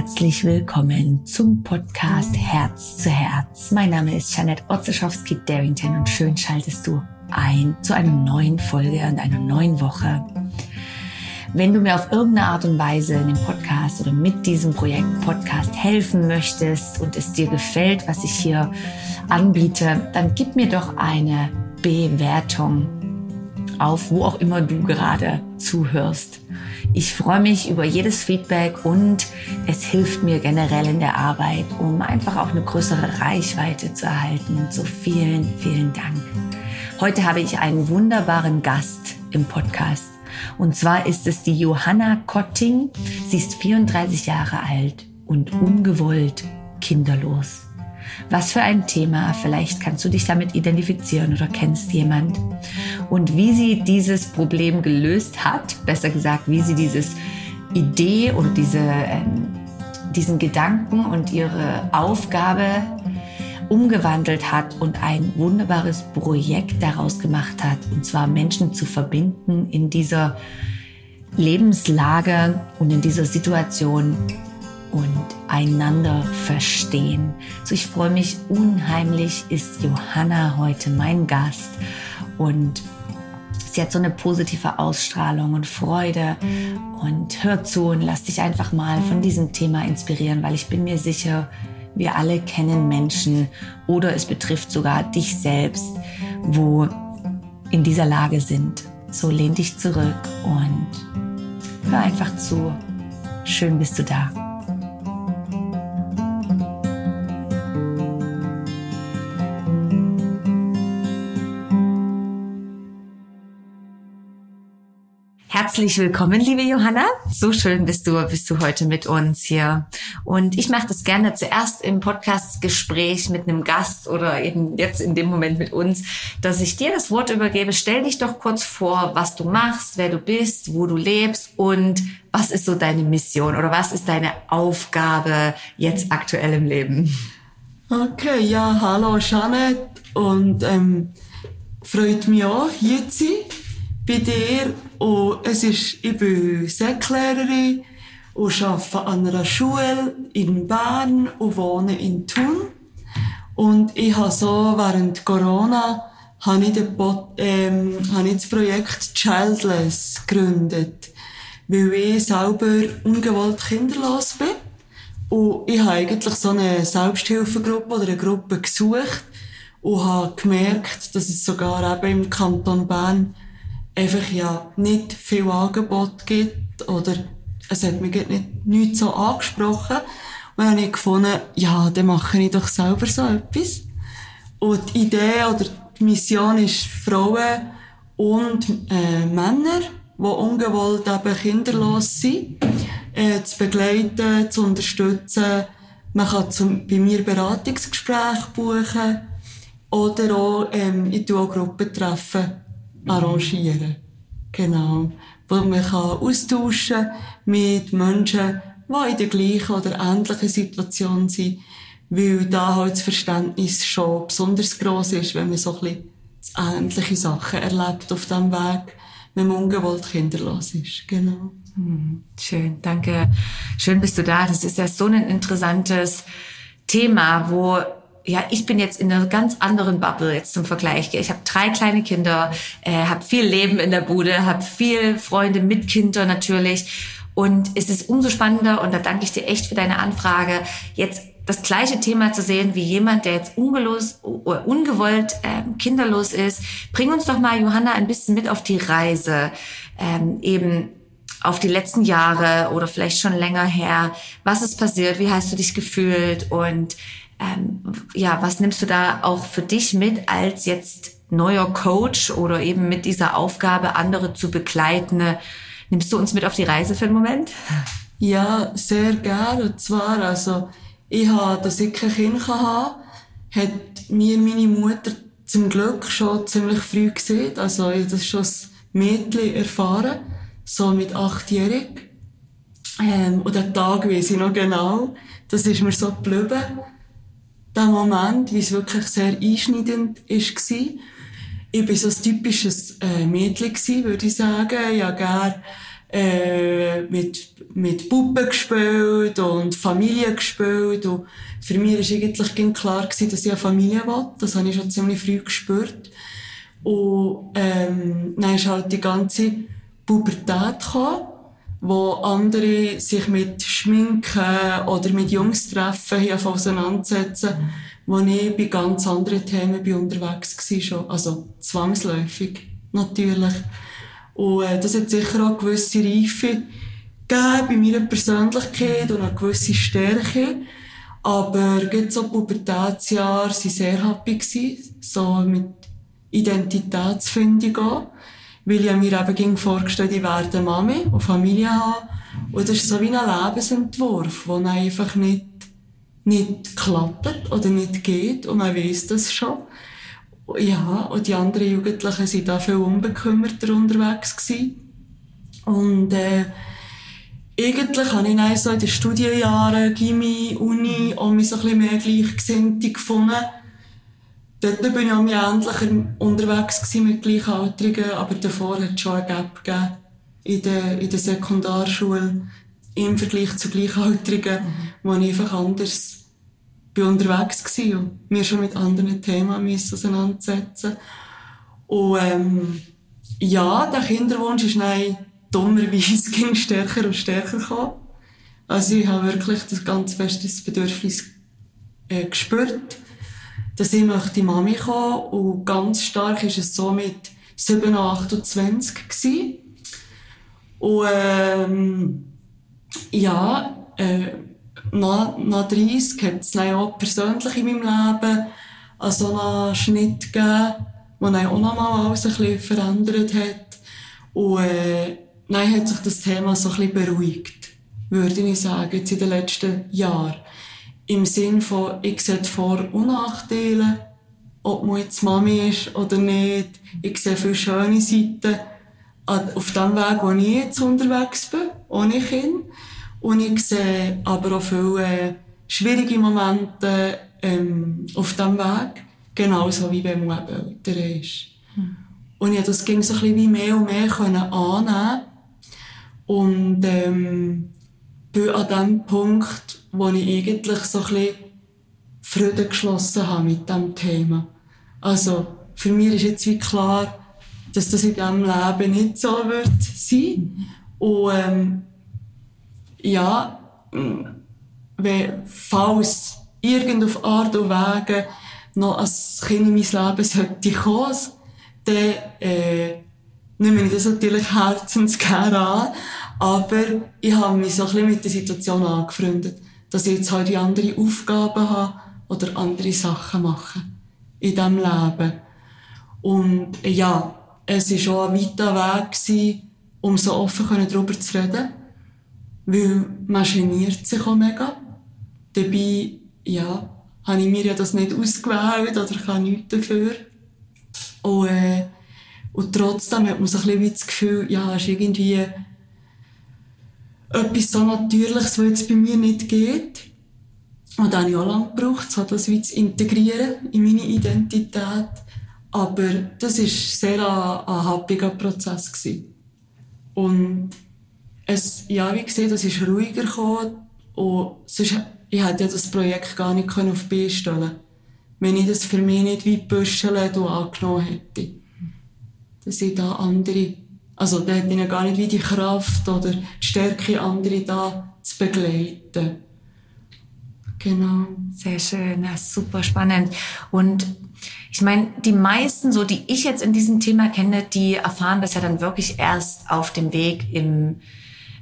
herzlich willkommen zum Podcast Herz zu Herz. Mein Name ist Janette Otzeschowski-Darrington und schön schaltest du ein zu einer neuen Folge und einer neuen Woche. Wenn du mir auf irgendeine Art und Weise in dem Podcast oder mit diesem Projekt Podcast helfen möchtest und es dir gefällt, was ich hier anbiete, dann gib mir doch eine Bewertung auf, wo auch immer du gerade zuhörst. Ich freue mich über jedes Feedback und es hilft mir generell in der Arbeit, um einfach auch eine größere Reichweite zu erhalten. So vielen, vielen Dank. Heute habe ich einen wunderbaren Gast im Podcast. Und zwar ist es die Johanna Kotting. Sie ist 34 Jahre alt und ungewollt kinderlos. Was für ein Thema, vielleicht kannst du dich damit identifizieren oder kennst jemand. Und wie sie dieses Problem gelöst hat, besser gesagt, wie sie dieses Idee und diese, äh, diesen Gedanken und ihre Aufgabe umgewandelt hat und ein wunderbares Projekt daraus gemacht hat, und zwar Menschen zu verbinden in dieser Lebenslage und in dieser Situation, und einander verstehen. So, ich freue mich unheimlich, ist Johanna heute mein Gast und sie hat so eine positive Ausstrahlung und Freude und hör zu und lass dich einfach mal von diesem Thema inspirieren, weil ich bin mir sicher, wir alle kennen Menschen oder es betrifft sogar dich selbst, wo in dieser Lage sind. So lehn dich zurück und hör einfach zu. Schön bist du da. Herzlich willkommen, liebe Johanna. So schön bist du, bist du heute mit uns hier. Und ich mache das gerne zuerst im Podcastgespräch mit einem Gast oder eben jetzt in dem Moment mit uns, dass ich dir das Wort übergebe. Stell dich doch kurz vor, was du machst, wer du bist, wo du lebst und was ist so deine Mission oder was ist deine Aufgabe jetzt aktuell im Leben? Okay, ja, hallo Janet und ähm, freut mich auch, hier zu sein bei dir. Und es ist, ich bin Säcklehrerin und arbeite an einer Schule in Bern und wohne in Thun. Und ich habe so während Corona habe ich, ähm, habe ich das Projekt Childless gegründet, weil ich selber ungewollt kinderlos bin. Und ich habe eigentlich so eine Selbsthilfegruppe oder eine Gruppe gesucht und habe gemerkt, dass es sogar eben im Kanton Bern einfach ja nicht viel Angebot gibt oder es hat mich nicht, nicht so angesprochen. Und dann habe ich gefunden, ja, dann mache ich doch selber so etwas. Und die Idee oder die Mission ist Frauen und äh, Männer, die ungewollt eben kinderlos sind, äh, zu begleiten, zu unterstützen. Man kann zum, bei mir Beratungsgespräche buchen oder auch, ähm, ich tue auch Gruppentreffen arrangieren. Genau. Wo man kann austauschen mit Menschen, die in der gleichen oder ähnlichen Situation sind, weil da halt das Verständnis schon besonders groß ist, wenn man so ein bisschen ähnliche Sachen erlebt auf diesem Weg, wenn man ungewollt kinderlos ist. Genau. Hm, schön, danke. Schön bist du da. Das ist ja so ein interessantes Thema, wo ja, ich bin jetzt in einer ganz anderen Bubble jetzt zum Vergleich. Ich habe drei kleine Kinder, äh, habe viel Leben in der Bude, habe viel Freunde mit Kindern natürlich. Und es ist umso spannender, und da danke ich dir echt für deine Anfrage, jetzt das gleiche Thema zu sehen wie jemand, der jetzt ungelos, ungewollt äh, kinderlos ist. Bring uns doch mal, Johanna, ein bisschen mit auf die Reise. Ähm, eben auf die letzten Jahre oder vielleicht schon länger her. Was ist passiert? Wie hast du dich gefühlt? Und ähm, ja, was nimmst du da auch für dich mit als jetzt neuer Coach oder eben mit dieser Aufgabe, andere zu begleiten? Nimmst du uns mit auf die Reise für einen Moment? Ja, sehr gerne. Und zwar, also, ich habe, dass ich kein Kind hatte, hat mir meine Mutter zum Glück schon ziemlich früh gesehen. Also, ich habe das schon als Mädchen erfahren. So mit achtjährig. Ähm, und den Tag weiß ich noch genau. Das ist mir so geblieben der Moment, wie es wirklich sehr einschneidend war. Ich war so ein typisches äh, Mädchen, würde ich sagen. Ich habe gerne äh, mit, mit Puppen gespielt und Familie gespielt. Und für mich war eigentlich klar, dass ich eine Familie will. Das habe ich schon ziemlich früh gespürt. Und ähm, dann ist halt die ganze Pubertät gekommen, wo andere sich mit Schminken oder mit Jungs treffen, hier auseinandersetzen, wo ich bei ganz anderen Themen bin unterwegs war schon. Also zwangsläufig, natürlich. Und äh, das hat sicher auch gewisse Reife gegeben bei meiner Persönlichkeit und eine gewisse Stärke. Aber gerade so Pubertätsjahre waren sehr happy gewesen, so mit Identitätsfindung auch. Weil ich mir eben ging vorgestellt, ich werde Mami und Familie haben. Und das ist so wie ein Lebensentwurf, der einfach nicht, nicht klappt oder nicht geht. Und man weiß das schon. Ja, und die anderen Jugendlichen sind da viel unbekümmerter unterwegs gewesen. Und, äh, eigentlich habe ich dann so in den Studienjahren, Gimmi, Uni, auch mich so ein bisschen mehr Gleichgesinnte gefunden. Dort bin ich auch ähnlich unterwegs mit Gleichaltrigen, aber davor hat es schon ein Gap gegeben in der, in der Sekundarschule im Vergleich zu Gleichaltrigen, mhm. wo ich einfach anders bin unterwegs gewesen und mir schon mit anderen Themen müssen auseinandersetzen Und ähm, ja, der Kinderwunsch ist dann dummerweise ging stärker und stärker gekommen. Also ich habe wirklich das ganz festes Bedürfnis äh, gespürt, dass ich möchte Mami kommen und ganz stark ist es so mit 7, 28 gewesen. Und ähm, ja, äh, nach, nach 30 hat es auch persönlich in meinem Leben so einen Schnitt gegeben, der dann auch nochmal alles ein bisschen verändert hat. Und äh, dann hat sich das Thema so ein bisschen beruhigt, würde ich sagen, jetzt in den letzten Jahren. Im Sinn von, ich sehe Vor- und Nachteile, ob man jetzt Mami ist oder nicht. Ich sehe viele schöne Seiten auf dem Weg, wo ich jetzt unterwegs bin, ohne Kind. Und ich sehe aber auch viele äh, schwierige Momente ähm, auf diesem Weg, genauso wie wenn man eben älter ist. Hm. Und ich das ging so ein bisschen wie mehr und mehr können annehmen und ähm, bin an dem Punkt, wo ich eigentlich so ein bisschen Frieden geschlossen habe mit diesem Thema. Also für mich ist jetzt wie klar, dass das in diesem Leben nicht so wird sein. Und ähm, ja, wenn, falls irgendeine Art und Wege noch ein Kind in mein Leben sollte kommen, dann äh, nehme ich das natürlich herzensgern an. Aber ich habe mich so ein bisschen mit der Situation angefreundet, dass ich jetzt halt die andere Aufgaben habe oder andere Sachen mache in diesem Leben. Und ja, es war auch ein weiter Weg, um so offen darüber zu reden. Weil man geniert sich auch mega. Dabei, ja, habe ich mir ja das nicht ausgewählt oder kann nichts dafür. Und, äh, und trotzdem hat man so ein bisschen das Gefühl, ja, es ist irgendwie etwas so Natürliches, was jetzt bei mir nicht geht. Und dann habe ich auch lange gebraucht, so das wie zu integrieren in meine Identität. Aber das war sehr ein, ein happiger Prozess. Gewesen. Und es, ja, wie gesagt, es ist ruhiger gekommen. Und sonst, ich hätte ja das Projekt gar nicht auf die Beine stellen wenn ich das für mich nicht wie büschelt und angenommen hätte. Dass ich da andere, also da hätte ich gar nicht wie die Kraft oder die Stärke, andere da zu begleiten. Genau. Sehr schön, das ist super spannend. Und ich meine, die meisten, so die ich jetzt in diesem Thema kenne, die erfahren das ja dann wirklich erst auf dem Weg im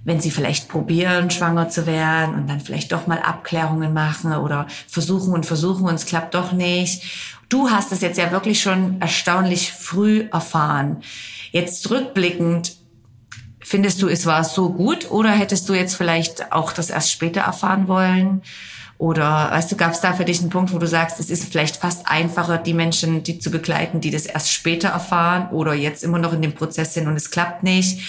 wenn sie vielleicht probieren, schwanger zu werden und dann vielleicht doch mal Abklärungen machen oder versuchen und versuchen und es klappt doch nicht. Du hast es jetzt ja wirklich schon erstaunlich früh erfahren. Jetzt rückblickend, findest du, es war so gut oder hättest du jetzt vielleicht auch das erst später erfahren wollen? Oder weißt du, gab es da für dich einen Punkt, wo du sagst, es ist vielleicht fast einfacher, die Menschen, die zu begleiten, die das erst später erfahren oder jetzt immer noch in dem Prozess sind und es klappt nicht?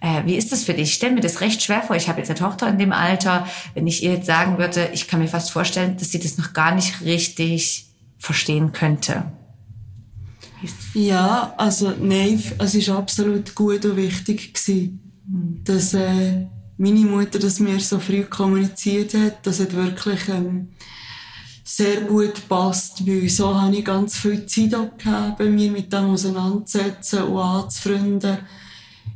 Äh, wie ist das für dich? Ich stelle mir das recht schwer vor. Ich habe jetzt eine Tochter in dem Alter. Wenn ich ihr jetzt sagen würde, ich kann mir fast vorstellen, dass sie das noch gar nicht richtig verstehen könnte. Ja, also nein, es ist absolut gut und wichtig gewesen, dass äh, meine Mutter das mir so früh kommuniziert hat. Das hat wirklich ähm, sehr gut gepasst, weil so habe ich ganz viel Zeit gehabt, mir mit dem auseinanderzusetzen und anzufreunden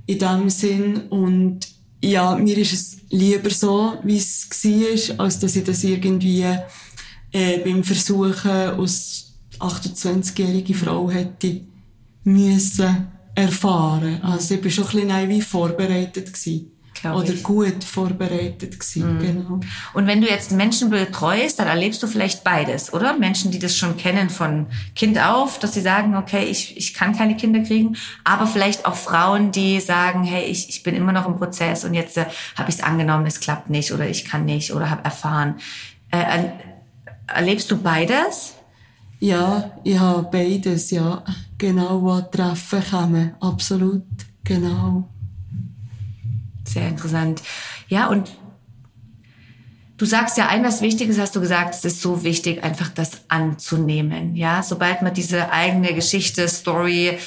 in dem Sinn. Und ja, mir ist es lieber so, wie es war, als dass ich das irgendwie äh, beim Versuchen als 28-jährige Frau hätte müssen erfahren. Also ich war schon ein bisschen naiv vorbereitet gewesen. Oder ich. gut vorbereitet gewesen, mhm. genau. Und wenn du jetzt Menschen betreust, dann erlebst du vielleicht beides, oder? Menschen, die das schon kennen von Kind auf, dass sie sagen, okay, ich, ich kann keine Kinder kriegen, aber vielleicht auch Frauen, die sagen, hey, ich, ich bin immer noch im Prozess und jetzt äh, habe ich es angenommen, es klappt nicht oder ich kann nicht oder habe erfahren. Äh, erlebst du beides? Ja, ich habe beides, ja. Genau, wo Treffen kommen. Absolut, genau. Sehr interessant. Ja, und du sagst ja ein was Wichtiges, hast du gesagt, es ist so wichtig, einfach das anzunehmen. Ja, sobald man diese eigene Geschichte, Story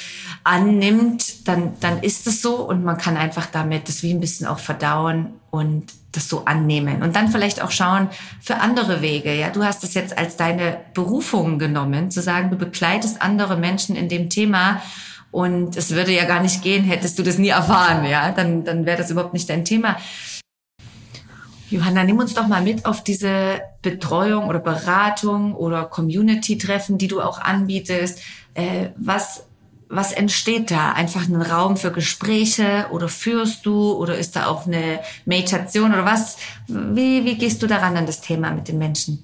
annimmt, dann, dann ist es so und man kann einfach damit das wie ein bisschen auch verdauen und das so annehmen und dann vielleicht auch schauen für andere Wege. Ja, du hast es jetzt als deine Berufung genommen, zu sagen, du begleitest andere Menschen in dem Thema und es würde ja gar nicht gehen, hättest du das nie erfahren, ja, dann, dann wäre das überhaupt nicht dein Thema. Johanna, nimm uns doch mal mit auf diese Betreuung oder Beratung oder Community-Treffen, die du auch anbietest. Äh, was, was entsteht da? Einfach ein Raum für Gespräche oder führst du oder ist da auch eine Meditation oder was? Wie, wie gehst du daran an das Thema mit den Menschen?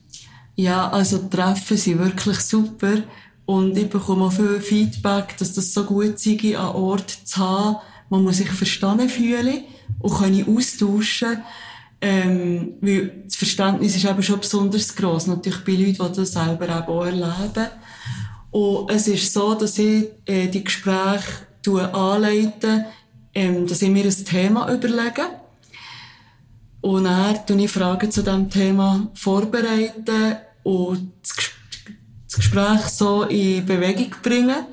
Ja, also Treffen sind wirklich super und ich bekomme auch viel Feedback, dass das so gut sei, an Ort zu haben, wo man sich verstanden fühlen und kann austauschen ähm, weil das Verständnis ist eben schon besonders gross, natürlich bei Leuten, die das selber auch erleben. Und es ist so, dass ich äh, die Gespräche anleite, ähm, dass ich mir ein Thema überlege. Und dann tue ich Fragen zu diesem Thema vorbereiten und das Gespräch so in Bewegung bringen.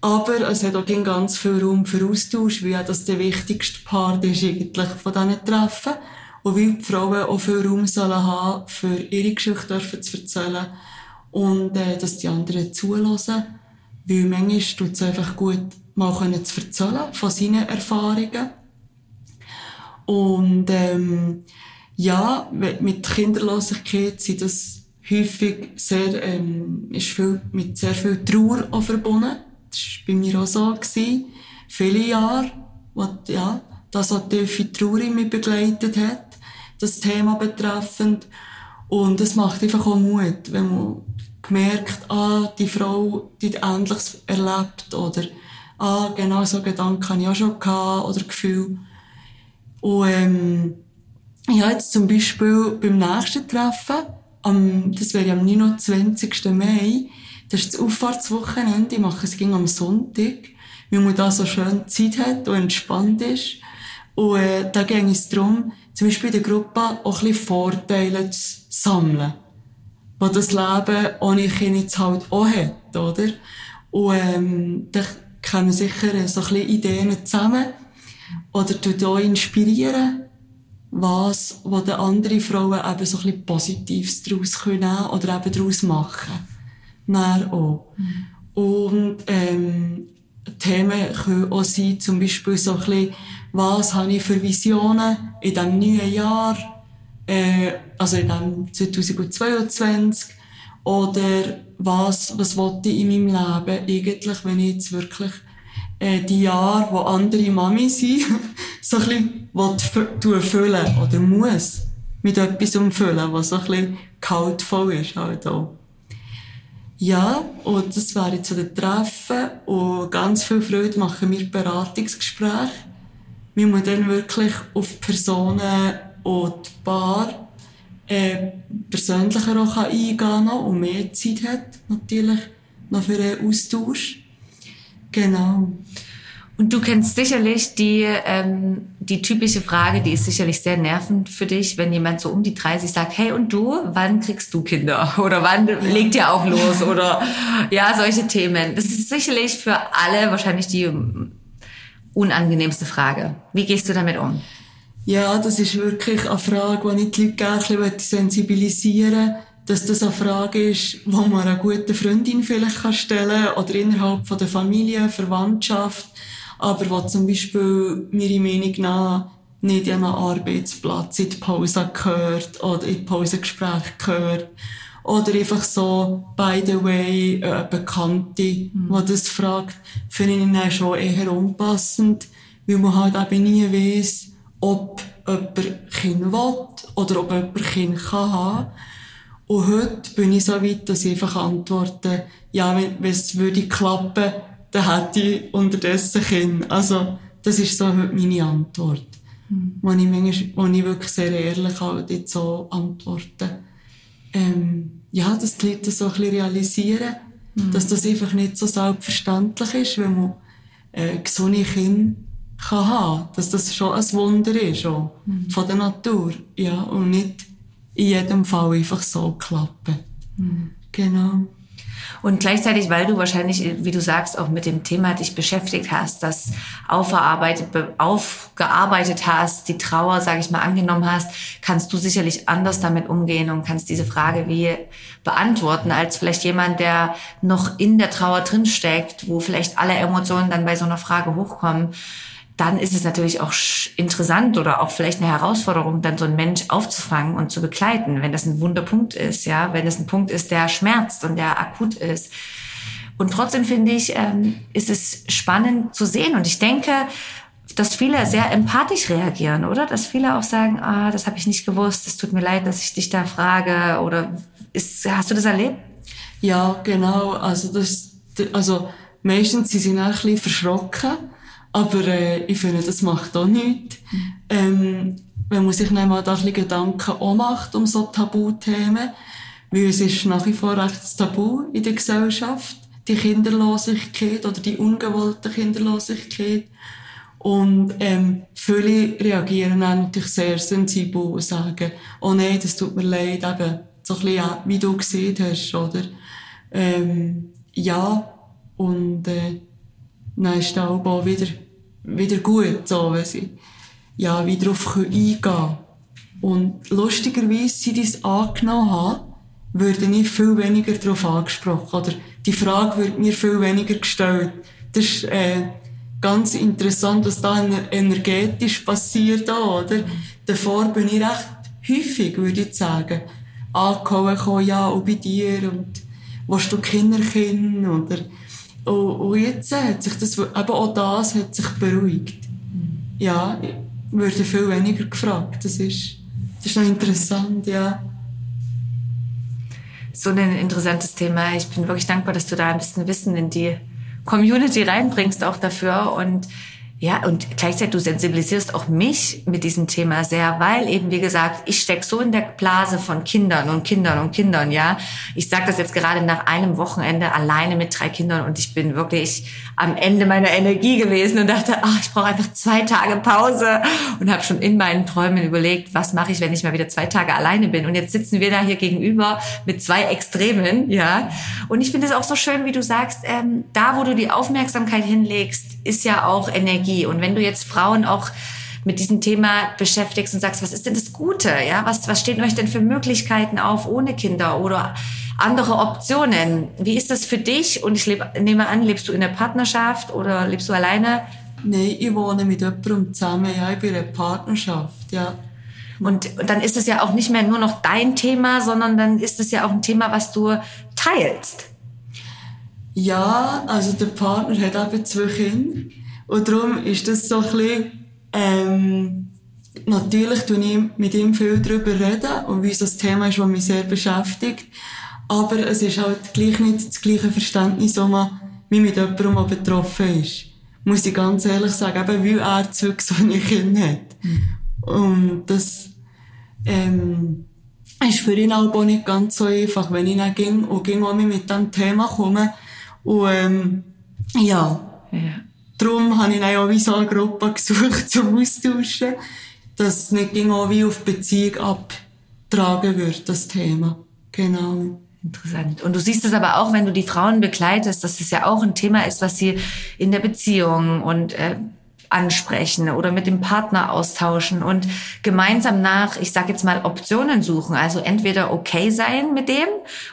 Aber es hat auch ganz viel Raum für Austausch, weil das der wichtigste Part ist eigentlich von diesen Treffen. Und weil die Frauen auch viel Raum sollen haben, für ihre Geschichte zu erzählen. Und, äh, dass die anderen zulassen. Weil manchmal tut es einfach gut, mal zu erzählen von seinen Erfahrungen. Und, ähm, ja, mit Kinderlosigkeit sind das häufig sehr, ähm, ist viel, mit sehr viel Trauer auch verbunden. Das war bei mir auch so. Gewesen. Viele Jahre, wo, ja, das auch tiefe Trauer in mich begleitet hat, das Thema betreffend. Und es macht einfach auch Mut, wenn man gemerkt, ah, die Frau, die Ähnliches erlebt, oder, ah, genau so Gedanken habe ich auch schon gehabt, oder Gefühl. Und, ähm, ich habe jetzt zum Beispiel beim nächsten Treffen, am, das wäre am 29. Mai, das ist das Auffahrtswochenende, ich mache es ging am Sonntag, weil man da so schön Zeit hat und entspannt ist. Und äh, da ging es darum, zum Beispiel in der Gruppe auch ein bisschen Vorteile zu sammeln, die das Leben ohne Kinder jetzt halt auch hat, oder? Und ähm, da kommen sicher so ein bisschen Ideen zusammen oder tut auch inspirieren was, wo die andere Frauen eben so ein bisschen Positives daraus können oder eben daraus machen. Dann auch. Und, ähm, Themen können auch sein, zum Beispiel so ein bisschen, was habe ich für Visionen in diesem neuen Jahr, äh, also in diesem 2022, oder was, was wollte ich in meinem Leben eigentlich, wenn ich jetzt wirklich äh, die Jahre, wo andere Mami sind, so ein bisschen füllen oder muss mit etwas umfüllen, was so ein bisschen kaltvoll ist halt auch. Ja, und das wäre jetzt so der Treffen und ganz viel Freude machen wir Beratungsgespräche. Wie man dann wirklich auf Personen und die Paar äh, persönlicher auch eingehen kann und mehr Zeit hat, natürlich, noch für einen Austausch. Genau. Und du kennst sicherlich die, ähm, die typische Frage, die ist sicherlich sehr nervend für dich, wenn jemand so um die 30 sagt, hey und du, wann kriegst du Kinder? Oder wann legt ihr auch los? Oder ja, solche Themen. Das ist sicherlich für alle wahrscheinlich die unangenehmste Frage? Wie gehst du damit um? Ja, das ist wirklich eine Frage, die ich die Leute gerne sensibilisieren möchte, dass das eine Frage ist, die man einer guten Freundin vielleicht stellen kann oder innerhalb von der Familie, Verwandtschaft, aber wo zum Beispiel meiner Meinung nach nicht an einem Arbeitsplatz in die Pause gehört oder in die Pausengespräch gehört. Oder einfach so, by the way, eine Bekannte, mhm. die das fragt, finde ich dann schon eher unpassend, weil man halt eben nie weiss, ob jemand Kind will oder ob jemand Kind kann haben. Und heute bin ich so weit, dass ich einfach antworte, ja, wenn, es würde klappen, dann hätte ich unterdessen Kind. Also, das ist so meine Antwort. Mhm. Wo, ich manchmal, wo ich wirklich sehr ehrlich halt jetzt so antworte. Ähm, ja, dass die Leute so ein bisschen realisieren, mhm. dass das einfach nicht so selbstverständlich ist, wenn man äh, gesunde Kinder kann haben. Dass das schon ein Wunder ist, auch, mhm. von der Natur. Ja, und nicht in jedem Fall einfach so klappen. Mhm. Genau. Und gleichzeitig, weil du wahrscheinlich, wie du sagst, auch mit dem Thema dich beschäftigt hast, das aufgearbeitet, aufgearbeitet hast, die Trauer, sage ich mal, angenommen hast, kannst du sicherlich anders damit umgehen und kannst diese Frage wie beantworten, als vielleicht jemand, der noch in der Trauer drinsteckt, wo vielleicht alle Emotionen dann bei so einer Frage hochkommen dann ist es natürlich auch interessant oder auch vielleicht eine Herausforderung, dann so einen Mensch aufzufangen und zu begleiten, wenn das ein Wunderpunkt ist, ja, wenn es ein Punkt ist, der schmerzt und der akut ist. Und trotzdem finde ich, ähm, ist es spannend zu sehen. Und ich denke, dass viele sehr empathisch reagieren, oder? Dass viele auch sagen, ah, das habe ich nicht gewusst, es tut mir leid, dass ich dich da frage. Oder ist, hast du das erlebt? Ja, genau. Also das, also meistens sie sind auch ein bisschen verschrocken aber äh, ich finde, das macht auch nichts. Ähm, man sich dann mal da ein bisschen Gedanken auch macht um so Tabuthemen, weil es ist nach wie vor recht Tabu in der Gesellschaft, die Kinderlosigkeit oder die ungewollte Kinderlosigkeit. Und ähm, viele reagieren dann natürlich sehr sensibel und sagen, oh nein, das tut mir leid, eben so ein bisschen, wie du gesehen hast, oder? Ähm, ja, und äh, dann ist da auch wieder wieder gut, so, wenn sie, ja, wieder darauf eingehen können. Und lustigerweise, seit ich es angenommen habe, würde ich viel weniger darauf angesprochen. Oder die Frage wird mir viel weniger gestellt. Das ist, äh, ganz interessant, was da energetisch passiert, oder? Davor bin ich recht häufig, würde ich sagen, angekommen, ja, und bei dir, und, willst du Kinderkind, oder, und, und jetzt hat sich das, eben auch das hat sich beruhigt. Ja, würde viel weniger gefragt. Das ist, das ist noch interessant, ja. So ein interessantes Thema. Ich bin wirklich dankbar, dass du da ein bisschen Wissen in die Community reinbringst, auch dafür. Und ja, und gleichzeitig du sensibilisierst auch mich mit diesem Thema sehr, weil eben, wie gesagt, ich steck so in der Blase von Kindern und Kindern und Kindern, ja. Ich sage das jetzt gerade nach einem Wochenende alleine mit drei Kindern und ich bin wirklich am Ende meiner Energie gewesen und dachte, ach, ich brauche einfach zwei Tage Pause und habe schon in meinen Träumen überlegt, was mache ich, wenn ich mal wieder zwei Tage alleine bin. Und jetzt sitzen wir da hier gegenüber mit zwei Extremen, ja. Und ich finde es auch so schön, wie du sagst, ähm, da, wo du die Aufmerksamkeit hinlegst, ist ja auch Energie. Und wenn du jetzt Frauen auch mit diesem Thema beschäftigst und sagst, was ist denn das Gute? Ja, was, was stehen euch denn für Möglichkeiten auf ohne Kinder oder andere Optionen? Wie ist das für dich? Und ich lebe, nehme an, lebst du in der Partnerschaft oder lebst du alleine? Nein, ich wohne mit jemandem zusammen. Ja, ich bin in einer Partnerschaft, ja. Und, und dann ist es ja auch nicht mehr nur noch dein Thema, sondern dann ist es ja auch ein Thema, was du teilst. Ja, also der Partner hat eben zwei Kinder. Und darum ist das so ein bisschen, ähm, natürlich tue ich mit ihm viel darüber reden und wie es das Thema ist, das mich sehr beschäftigt. Aber es ist halt gleich nicht das gleiche Verständnis, wie mit jemandem, der betroffen ist. Muss ich ganz ehrlich sagen, eben weil er zwei gesunde Kinder hat. Und das, ähm, ist für ihn auch nicht ganz so einfach, wenn ich dann ging und ging auch mit diesem Thema komme, und ähm, ja, ja. Darum habe ich dann auch wie so eine Gruppe gesucht zum Austauschen, dass es nicht genau wie auf Beziehung abtragen wird, das Thema. Genau. Interessant. Und du siehst es aber auch, wenn du die Frauen begleitest, dass es ja auch ein Thema ist, was sie in der Beziehung und äh, ansprechen oder mit dem Partner austauschen und gemeinsam nach, ich sage jetzt mal, Optionen suchen. Also entweder okay sein mit dem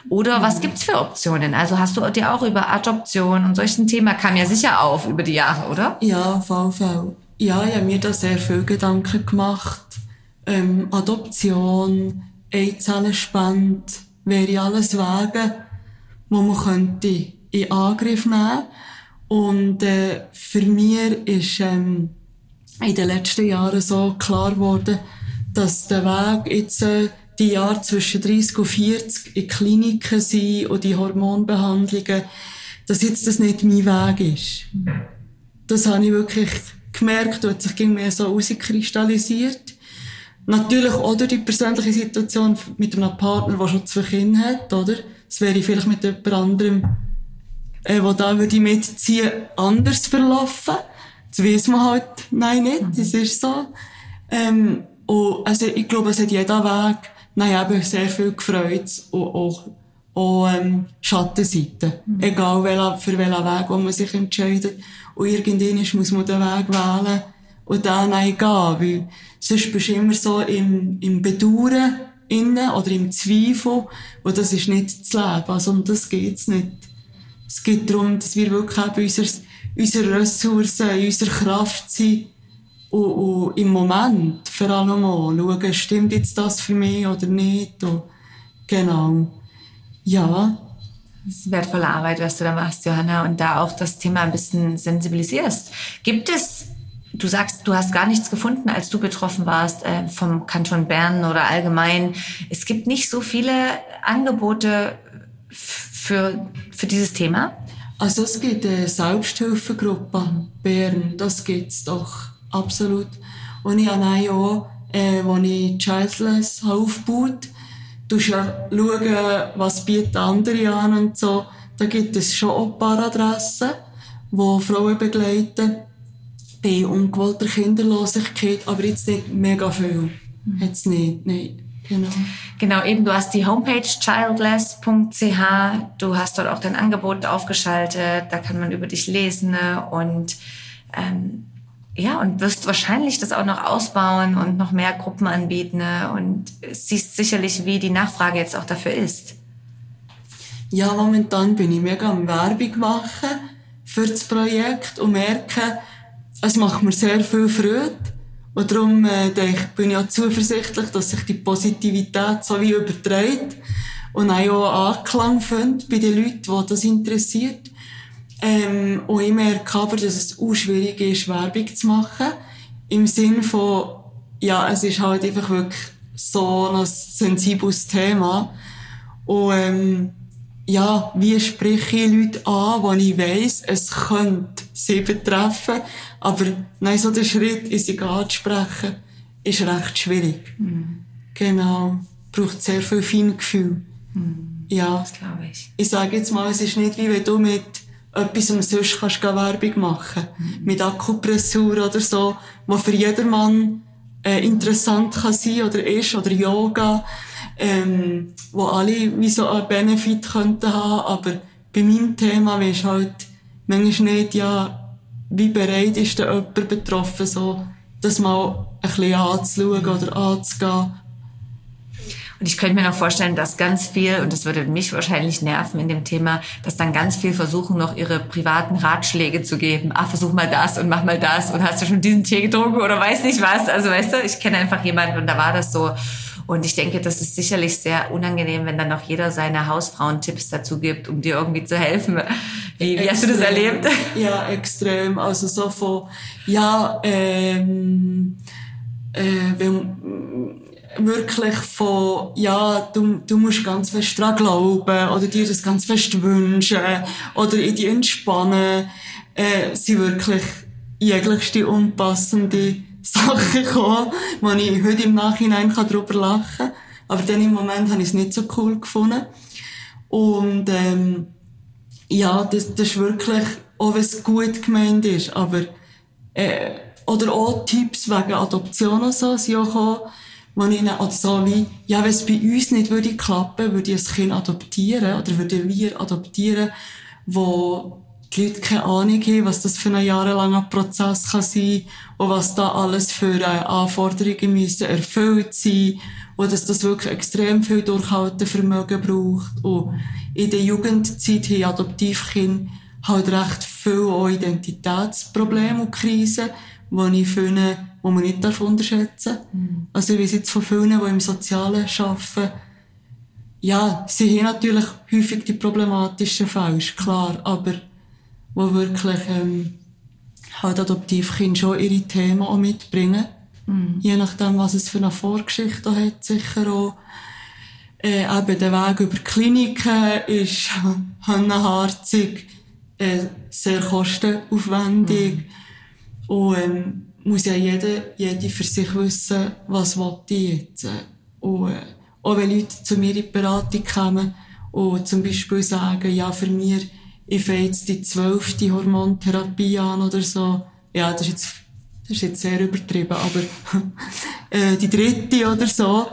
oder was gibt's für Optionen? Also hast du dir auch über Adoption und solchen Thema kam ja sicher auf über die Jahre, oder? Ja, VV. Ja, ich habe mir da sehr viel Gedanken gemacht. Ähm, Adoption, Eizellenspende, wäre alles Wege, wo man könnte in Angriff nehmen Und äh, für mich ist ähm, in den letzten Jahren so klar geworden, dass der Weg jetzt äh, die Jahre zwischen 30 und 40 in Kliniken sind und die Hormonbehandlungen, dass jetzt das nicht mein Weg ist. Das habe ich wirklich gemerkt und hat sich mehr so herauskristallisiert. Natürlich auch durch die persönliche Situation mit einem Partner, der schon zwei Kinder hat, oder? Das wäre vielleicht mit jemand anderem, äh, der da würde mitziehen, anders verlaufen. Das weiß man halt, nein, nicht. Mhm. Das ist so. Ähm, und, also, ich glaube, es hat jeder Weg, nein, eben sehr viel gefreut und auch, auch ähm, Schattenseiten. Mhm. Egal welcher, für welchen Weg, wo man sich entscheidet. Und irgendwann muss man den Weg wählen und dann gehen, weil sonst bist du immer so im, im Bedauern innen oder im Zweifel und das ist nicht das Leben, also um das geht's nicht. Es geht darum, dass wir wirklich auch bei unserer, unserer Ressourcen, unserer Kraft sind und, und im Moment vor allem auch schauen, stimmt jetzt das für mich oder nicht und genau. Ja. Das ist wertvolle Arbeit, was du da machst, Johanna, und da auch das Thema ein bisschen sensibilisierst. Gibt es Du sagst, du hast gar nichts gefunden, als du betroffen warst äh, vom Kanton Bern oder allgemein. Es gibt nicht so viele Angebote für, für dieses Thema. Also es gibt eine Selbsthilfegruppe Bern, das gibt's doch absolut. Und ich habe auch, äh, als ich Childless aufgebaut du schauen, was bieten andere an und so. Da gibt es schon ein paar Adressen, wo Frauen begleiten bei ungewollter Kinderlosigkeit, aber jetzt nicht mega viel. Mhm. Jetzt nicht, nein. Genau. Genau, eben, du hast die Homepage childless.ch, du hast dort auch dein Angebot aufgeschaltet, da kann man über dich lesen und ähm, ja, und wirst wahrscheinlich das auch noch ausbauen und noch mehr Gruppen anbieten und siehst sicherlich, wie die Nachfrage jetzt auch dafür ist. Ja, momentan bin ich mega am Werbung machen für das Projekt und merke, es macht mir sehr viel Freude. Und darum äh, denke, bin ich auch zuversichtlich, dass sich die Positivität so wie überträgt und auch Anklang findet bei den Leuten, die das interessiert. Ähm, und ich merke aber, dass es auch schwierig ist, Werbung zu machen. Im Sinn von, ja, es ist halt einfach wirklich so ein sensibles Thema. Und ähm, ja, wie spreche ich Leute an, wo ich weiss, es könnte sie betreffen, aber nein, so der Schritt, in sie anzusprechen, ist recht schwierig. Mhm. Genau. Braucht sehr viel Feingefühl. Mhm. Ja. Das glaube ich. Ich sage jetzt mal, es ist nicht wie wenn du mit etwas sonst kannst Werbung machen. Mhm. Mit Akupressur oder so, wo für jedermann äh, interessant kann sein oder ist, oder Yoga ähm, wo alle wie so einen Benefit könnten haben, aber bei meinem Thema weisst halt manchmal nicht, ja, wie bereit ist der jemand betroffen, so, das mal ein bisschen anzuschauen oder anzugehen. Und ich könnte mir noch vorstellen, dass ganz viel, und das würde mich wahrscheinlich nerven in dem Thema, dass dann ganz viel versuchen, noch ihre privaten Ratschläge zu geben. Ah, versuch mal das und mach mal das und hast du schon diesen Tee getrunken oder weiß nicht was. Also weißt du, ich kenne einfach jemanden und da war das so. Und ich denke, das ist sicherlich sehr unangenehm, wenn dann noch jeder seine Hausfrauentipps dazu gibt, um dir irgendwie zu helfen. Wie, wie hast du das erlebt? Ja, extrem. Also so von, ja, ähm, äh, wenn, wirklich von, ja, du, du musst ganz fest dran glauben oder dir das ganz fest wünschen oder in die entspannen, äh, sind wirklich jeglichste unpassende Sachen gekommen, wo ich heute im Nachhinein darüber lachen kann. Aber dann im Moment habe ich es nicht so cool gefunden. Und ähm, ja, das, das ist wirklich, auch wenn es gut gemeint ist, aber äh, oder auch Tipps wegen Adoption und so sind auch gekommen, wo ich ihnen, oder so wie, ja, wenn es bei uns nicht würde klappen, würde ich ein Kind adoptieren, oder würde wir adoptieren, wo die Leute keine Ahnung haben, was das für ein jahrelanger Prozess kann sein und was da alles für äh, Anforderungen müssen erfüllt sein und dass das wirklich extrem viel Durchhaltevermögen braucht. Und in der Jugendzeit haben Adoptivkinder halt recht viel auch Identitätsprobleme und Krisen, die ich finde, die man nicht unterschätzen darf. Mhm. Also ich weiß jetzt von vielen, die im Sozialen arbeiten, ja, sie haben natürlich häufig die problematischen Fälle, klar, aber wo wirklich ähm, halt Adoptivkinder schon ihre Themen auch mitbringen. Mhm. Je nachdem, was es für eine Vorgeschichte hat, sicher auch. Äh, eben der Weg über Kliniken ist hannenharzig, äh, sehr kostenaufwendig. Mhm. Und ähm, muss ja jeder, jede für sich wissen, was ich jetzt. Und, äh, auch wenn Leute zu mir in die Beratung kommen und zum Beispiel sagen, ja, für mich ich fange jetzt die zwölfte Hormontherapie an oder so. Ja, das ist jetzt, das ist jetzt sehr übertrieben, aber äh, die dritte oder so,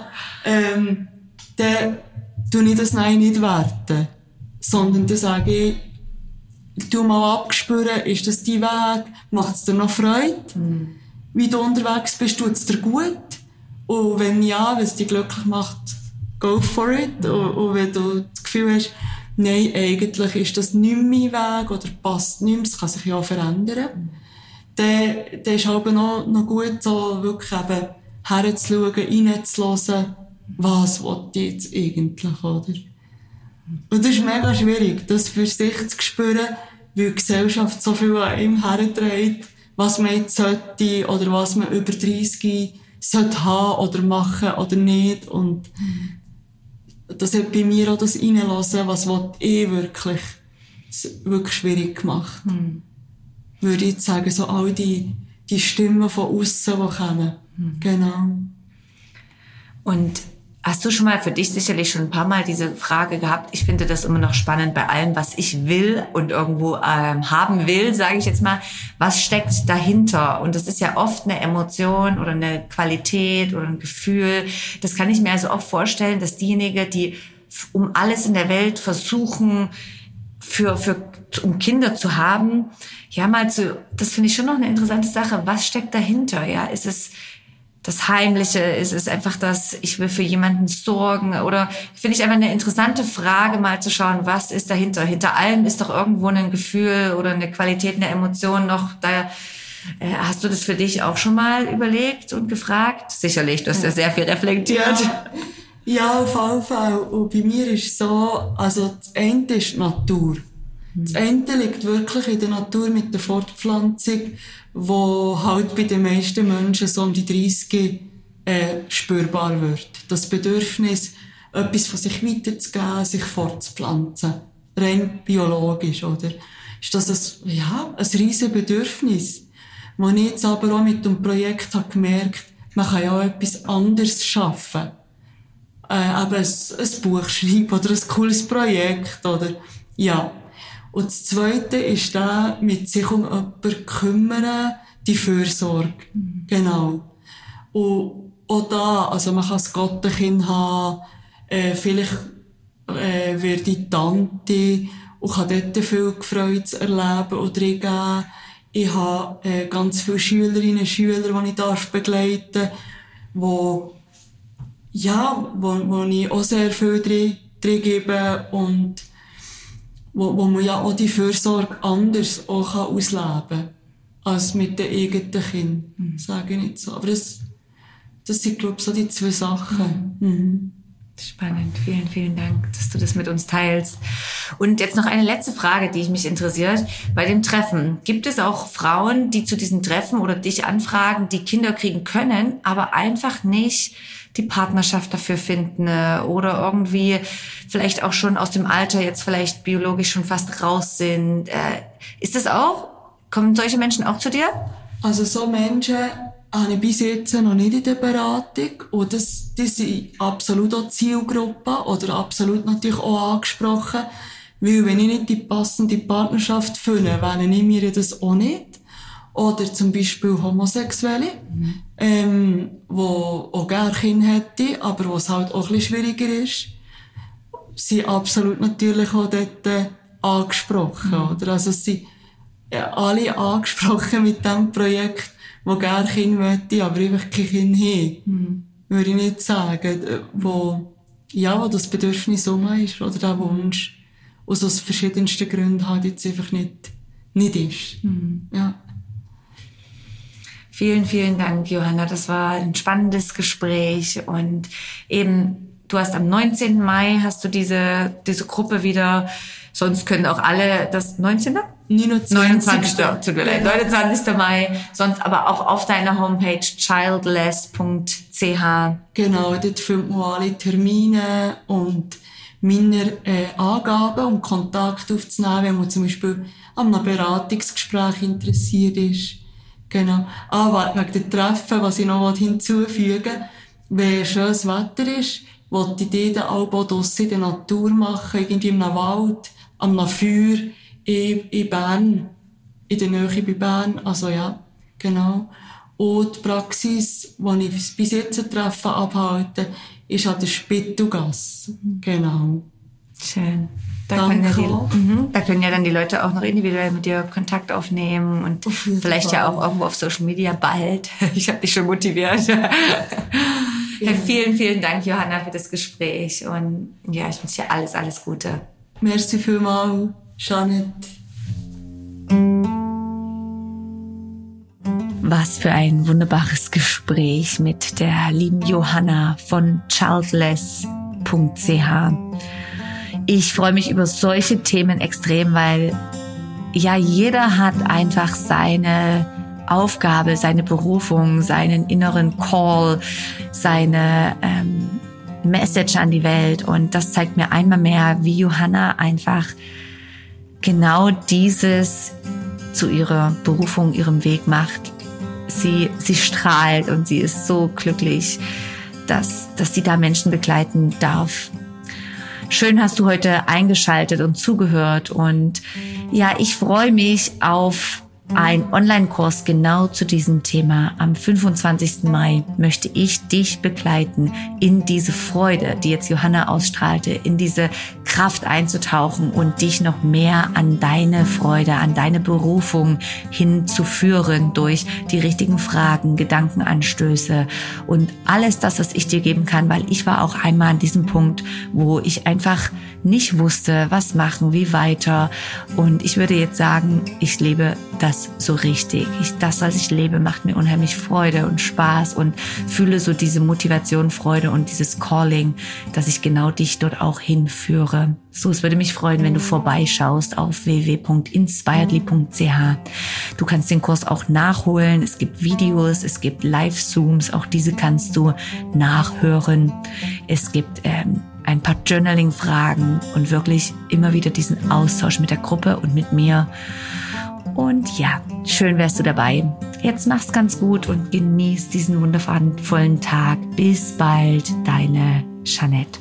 ähm, dann tue ich das Nein nicht werten. Sondern dann sage ich, tu mal abspüren, ist das dein Weg? Macht es dir noch Freude? Mhm. Wie du unterwegs bist, tut es dir gut? Und wenn ja, wenn es dich glücklich macht, go for it. Und, und wenn du das Gefühl hast, nein, eigentlich ist das nicht mein Weg oder passt nicht mehr, das kann sich ja auch verändern, dann, dann ist aber noch, noch gut, so wirklich eben herzuschauen, reinzuhören, was will ich jetzt eigentlich, oder? Und das ist mega schwierig, das für sich zu spüren, weil die Gesellschaft so viel an ihm herträgt, was man jetzt sollte oder was man über 30 sollte haben oder machen oder nicht. Und das hat bei mir auch das Reinlassen, was ich wirklich, wirklich schwierig gemacht. Hm. Würde ich sagen, so all die, die Stimmen von außen, die kommen. Hm. Genau. Und Hast du schon mal für dich sicherlich schon ein paar Mal diese Frage gehabt? Ich finde das immer noch spannend bei allem, was ich will und irgendwo ähm, haben will, sage ich jetzt mal. Was steckt dahinter? Und das ist ja oft eine Emotion oder eine Qualität oder ein Gefühl. Das kann ich mir also auch vorstellen, dass diejenigen, die um alles in der Welt versuchen, für, für, um Kinder zu haben, ja mal zu, das finde ich schon noch eine interessante Sache. Was steckt dahinter? Ja, ist es das Heimliche ist, ist einfach das, ich will für jemanden sorgen oder finde ich einfach eine interessante Frage mal zu schauen, was ist dahinter? Hinter allem ist doch irgendwo ein Gefühl oder eine Qualität, eine Emotion noch da. Äh, hast du das für dich auch schon mal überlegt und gefragt? Sicherlich, du hast ja, sehr viel reflektiert. Ja. Ja, auf jeden Fall. Und bei mir ist so, also das eine ist die Natur. Das Ende liegt wirklich in der Natur mit der Fortpflanzung, wo halt bei den meisten Menschen so um die 30 äh, spürbar wird. Das Bedürfnis, etwas von sich weiterzugeben, sich fortzupflanzen. Rein biologisch, oder? Ist das ein, ja, ein riesen Bedürfnis. Wo ich jetzt aber auch mit dem Projekt habe gemerkt, man kann ja auch etwas anderes schaffen. Äh, eben ein, ein Buch schreiben oder ein cooles Projekt, oder, ja. Und das Zweite ist da, mit sich um jemanden kümmern, die Fürsorge. Mhm. Genau. Und auch da, also man kann das Gottenkind haben, äh, vielleicht äh, wird die Tante und kann dort viel Freude erleben oder geben. Ich habe äh, ganz viele Schülerinnen und Schüler, die ich darf begleiten wo ja, wo, wo ich auch sehr viel drin, drin gebe und wo, wo man ja auch die Fürsorge anders auch kann ausleben kann, als mit den eigenen Kindern, mhm. sage ich nicht so. Aber das, das sind, glaube ich, so die zwei Sachen. Mhm. Mhm. Spannend. Vielen, vielen Dank, dass du das mit uns teilst. Und jetzt noch eine letzte Frage, die mich interessiert. Bei dem Treffen, gibt es auch Frauen, die zu diesen Treffen oder dich anfragen, die Kinder kriegen können, aber einfach nicht die Partnerschaft dafür finden äh, oder irgendwie vielleicht auch schon aus dem Alter jetzt vielleicht biologisch schon fast raus sind. Äh, ist das auch? Kommen solche Menschen auch zu dir? Also so Menschen habe ich bis jetzt noch nicht in der Beratung. Und das, die sind absolut auch Zielgruppen oder absolut natürlich auch angesprochen. Weil wenn ich nicht die passende Partnerschaft finde, wähle ich mir das auch nicht. Oder zum Beispiel Homosexuelle, mhm. ähm, wo auch gerne Kinder hätte, aber wo es halt auch ein bisschen schwieriger ist, sind absolut natürlich auch dort äh, angesprochen. Mhm. Oder? Also es sind ja, alle angesprochen mit diesem Projekt, wo gerne Kind möchte, aber einfach kein Kind haben. Mhm. Würde ich nicht sagen. Wo, ja, wo das Bedürfnis um ist, oder der Wunsch, aus aus verschiedensten Gründen halt jetzt einfach nicht, nicht ist. Mhm. Ja. Vielen, vielen Dank, Johanna. Das war ein spannendes Gespräch und eben, du hast am 19. Mai hast du diese, diese Gruppe wieder, sonst können auch alle das 19. 29. 29. Tut mir leid, 29. Mai, sonst aber auch auf deiner Homepage childless.ch. Genau, dort findet man alle Termine und meine äh, Angaben, um Kontakt aufzunehmen, wenn man zum Beispiel an einem Beratungsgespräch interessiert ist. Genau. Ah, wegen den Treffen, was ich noch hinzufügen will. Wenn schönes Wetter ist, wollte ich die dann auch in der Natur machen, irgendwie im Wald, am Feuer, in, in Bern, in der Nähe bei Bern. Also ja, genau. Und die Praxis, die ich bis jetzt ein Treffen abhalte, ist an der Spittelgasse. Genau. Schön. Da können, ja die, mhm, da können ja dann die Leute auch noch individuell mit dir Kontakt aufnehmen und vielleicht Fall. ja auch irgendwo auf Social Media bald. Ich habe dich schon motiviert. ja. Vielen, vielen Dank, Johanna, für das Gespräch und ja, ich wünsche dir alles, alles Gute. Merci vielmals, Janet. Was für ein wunderbares Gespräch mit der lieben Johanna von childless.ch. Ich freue mich über solche Themen extrem, weil ja, jeder hat einfach seine Aufgabe, seine Berufung, seinen inneren Call, seine ähm, Message an die Welt. Und das zeigt mir einmal mehr, wie Johanna einfach genau dieses zu ihrer Berufung, ihrem Weg macht. Sie, sie strahlt und sie ist so glücklich, dass, dass sie da Menschen begleiten darf. Schön hast du heute eingeschaltet und zugehört. Und ja, ich freue mich auf ein Online-Kurs genau zu diesem Thema. Am 25. Mai möchte ich dich begleiten in diese Freude, die jetzt Johanna ausstrahlte, in diese Kraft einzutauchen und dich noch mehr an deine Freude, an deine Berufung hinzuführen durch die richtigen Fragen, Gedankenanstöße und alles das, was ich dir geben kann, weil ich war auch einmal an diesem Punkt, wo ich einfach nicht wusste, was machen, wie weiter. Und ich würde jetzt sagen, ich lebe so richtig. Ich, das, was ich lebe, macht mir unheimlich Freude und Spaß und fühle so diese Motivation, Freude und dieses Calling, dass ich genau dich dort auch hinführe. So, es würde mich freuen, wenn du vorbeischaust auf www.inspiredly.ch. Du kannst den Kurs auch nachholen. Es gibt Videos, es gibt Live-Zooms, auch diese kannst du nachhören. Es gibt ähm, ein paar Journaling-Fragen und wirklich immer wieder diesen Austausch mit der Gruppe und mit mir. Und ja, schön wärst du dabei. Jetzt mach's ganz gut und genieß diesen wundervollen Tag. Bis bald, deine Jeanette.